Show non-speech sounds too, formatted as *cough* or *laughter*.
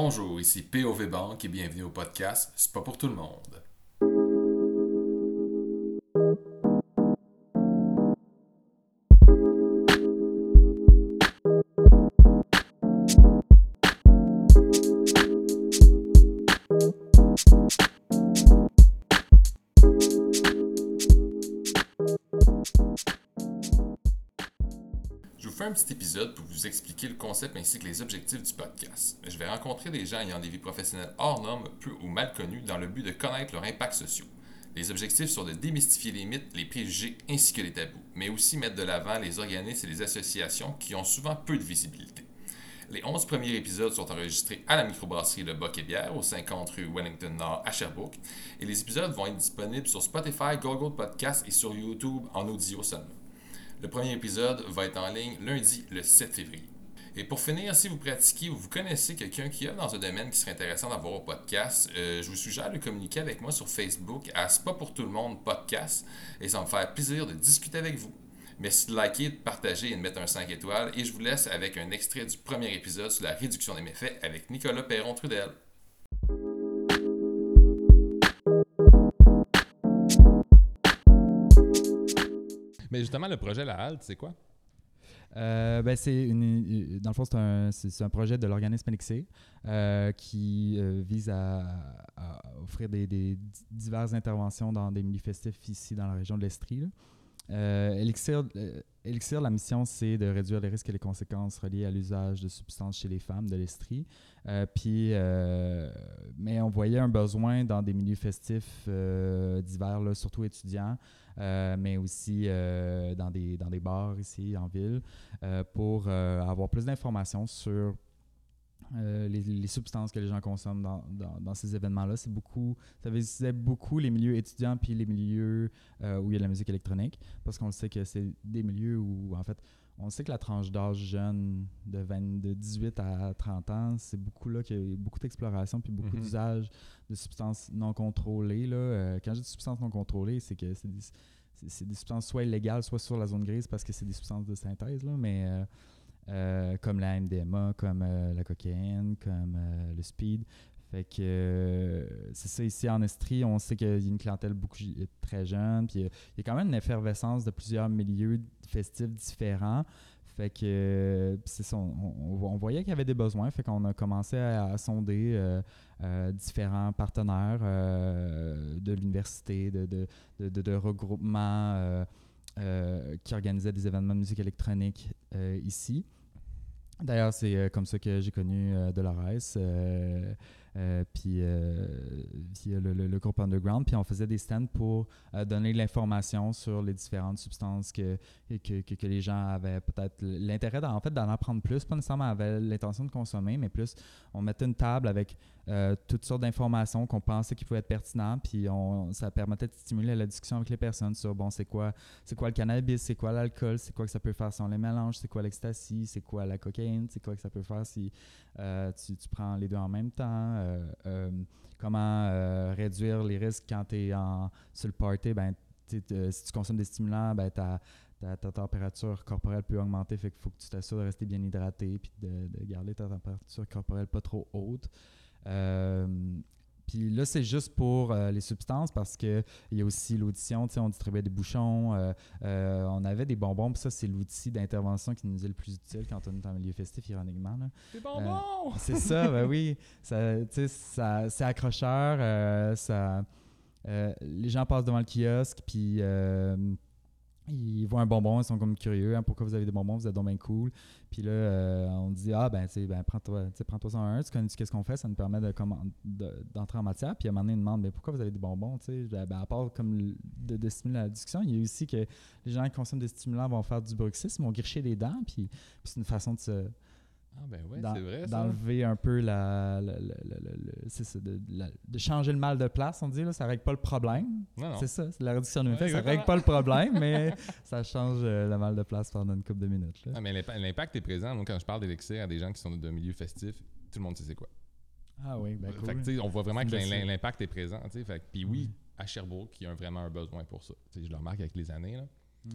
Bonjour, ici POV Banque et bienvenue au podcast C'est pas pour tout le monde. Un petit épisode pour vous expliquer le concept ainsi que les objectifs du podcast. Je vais rencontrer des gens ayant des vies professionnelles hors normes, peu ou mal connues, dans le but de connaître leur impact social. Les objectifs sont de démystifier les mythes, les préjugés ainsi que les tabous, mais aussi mettre de l'avant les organismes et les associations qui ont souvent peu de visibilité. Les 11 premiers épisodes sont enregistrés à la microbrasserie Le Boc et Bière, au 50 rue Wellington Nord à Sherbrooke, et les épisodes vont être disponibles sur Spotify, Google Podcast et sur YouTube en audio seulement. Le premier épisode va être en ligne lundi le 7 février. Et pour finir, si vous pratiquez ou vous connaissez quelqu'un qui est dans un domaine qui serait intéressant d'avoir au podcast, euh, je vous suggère de communiquer avec moi sur Facebook à C'est pas pour tout le monde podcast et ça va me faire plaisir de discuter avec vous. Merci de liker, de partager et de mettre un 5 étoiles et je vous laisse avec un extrait du premier épisode sur la réduction des méfaits avec Nicolas Perron-Trudel. Mais justement, le projet La Halte, c'est quoi? Euh, ben, c'est dans le fond, c'est un, c'est- un projet de l'organisme Elixir euh, qui euh, vise à, offrir des, diverses interventions dans des milieux festifs ici dans la région de l'Estrie. Elixir, Elixir, la mission, c'est de réduire les risques et les conséquences reliées à l'usage de substances chez les femmes de l'Estrie. Euh, puis, euh, mais on voyait un besoin dans des milieux festifs euh, divers, là, surtout étudiants, euh, mais aussi dans, des, dans des bars ici en ville, pour avoir plus d'informations sur les, les substances que les gens consomment dans, dans- dans ces événements-là. C'est beaucoup, ça visait beaucoup les milieux étudiants puis les milieux euh, où il y a de la musique électronique, parce qu'on le sait que c'est des milieux où, en fait, on sait que la tranche d'âge jeune de, 20 de 18 à 30 ans, c'est beaucoup là qu'il y a beaucoup d'exploration puis beaucoup Mhm. d'usage de substances non contrôlées. Là. Euh, quand je dis substances non contrôlées, c'est que c'est des, c'est- c'est des substances soit illégales, soit sur la zone grise parce que c'est des substances de synthèse, là, mais euh, euh, comme la MDMA, comme euh, la cocaïne, comme euh, le speed. Fait que c'est ça ici en Estrie, on sait qu'il y a une clientèle beaucoup très jeune, puis il y a quand même une effervescence de plusieurs milieux festifs différents. Fait que c'est ça, on, voyait qu'il y avait des besoins, fait qu'on a commencé à, sonder différents partenaires de l'université, de, regroupements qui organisaient des événements de musique électronique euh, ici. D'ailleurs, c'est euh, comme ça que j'ai connu euh, Dolores, euh, puis euh, via le, le- groupe Underground. Puis on faisait des stands pour euh, donner l'information sur les différentes substances que, que, que- les gens avaient peut-être l'intérêt d'en en fait, d'en apprendre plus, pas nécessairement avaient l'intention de consommer, mais plus on mettait une table avec euh, toutes sortes d'informations qu'on pensait qui pouvaient être pertinentes, puis on, ça permettait de stimuler la discussion avec les personnes sur, bon, c'est quoi c'est quoi le cannabis, c'est quoi l'alcool, c'est quoi que ça peut faire si on les mélange, c'est quoi l'ecstasy, c'est quoi la cocaïne, c'est quoi que ça peut faire si tu, tu prends les deux en même temps, comment euh, réduire les risques quand tu es en, sur le party, ben, si tu consommes des stimulants, ben, ta, ta, température corporelle peut augmenter, fait qu'il faut que tu t'assures de rester bien hydraté puis de, de garder ta température corporelle pas trop haute. Euh, puis là, c'est juste pour euh, les substances parce que il y a aussi l'audition, tu sais, on distribuait des bouchons, euh, euh, on avait des bonbons, puis ça, c'est l'outil d'intervention qui nous est le plus utile quand on est en milieu festif, ironiquement. là. Des bonbons! C'est ça, *laughs* ben oui. Ça, tu sais, ça, c'est accrocheur. ça, les gens passent devant le kiosque, puis ils voient un bonbon, ils sont comme curieux. hein, pourquoi vous avez des bonbons? Vous êtes donc bien cool. Puis là, euh, on dit, ah, ben, ben, prends-toi prends-toi ça un. Tu connais qu'est-ce qu'on fait? Ça nous permet de, commen- de- d'entrer en matière. Puis à un moment donné, ils demandent, mais pourquoi vous avez des bonbons? Ben, ben, à part comme de stimuler la discussion, il y a aussi que les gens qui consomment des stimulants vont faire du bruxisme, vont gricher les dents. Puis, puis c'est une façon de se Ah ben ouais, c'est vrai d'enlever un peu la, la- la- de, de changer le mal de place, on dit, là, ça règle pas le problème. C'est ça, c'est la réduction de méfaits, ça règle pas le problème, mais *laughs* ça change euh, le mal de place pendant une couple de minutes. là. Ah, mais l'impa- l'impact est présent. Moi, quand je parle d'élixir à des gens qui sont de milieu festif, tout le monde sait c'est quoi. Ah oui, ben cool. Fait que, on voit vraiment que l'impact est présent. Puis oui, à Sherbrooke, il y a vraiment un besoin pour ça. Je le remarque avec les années. Là. Mm.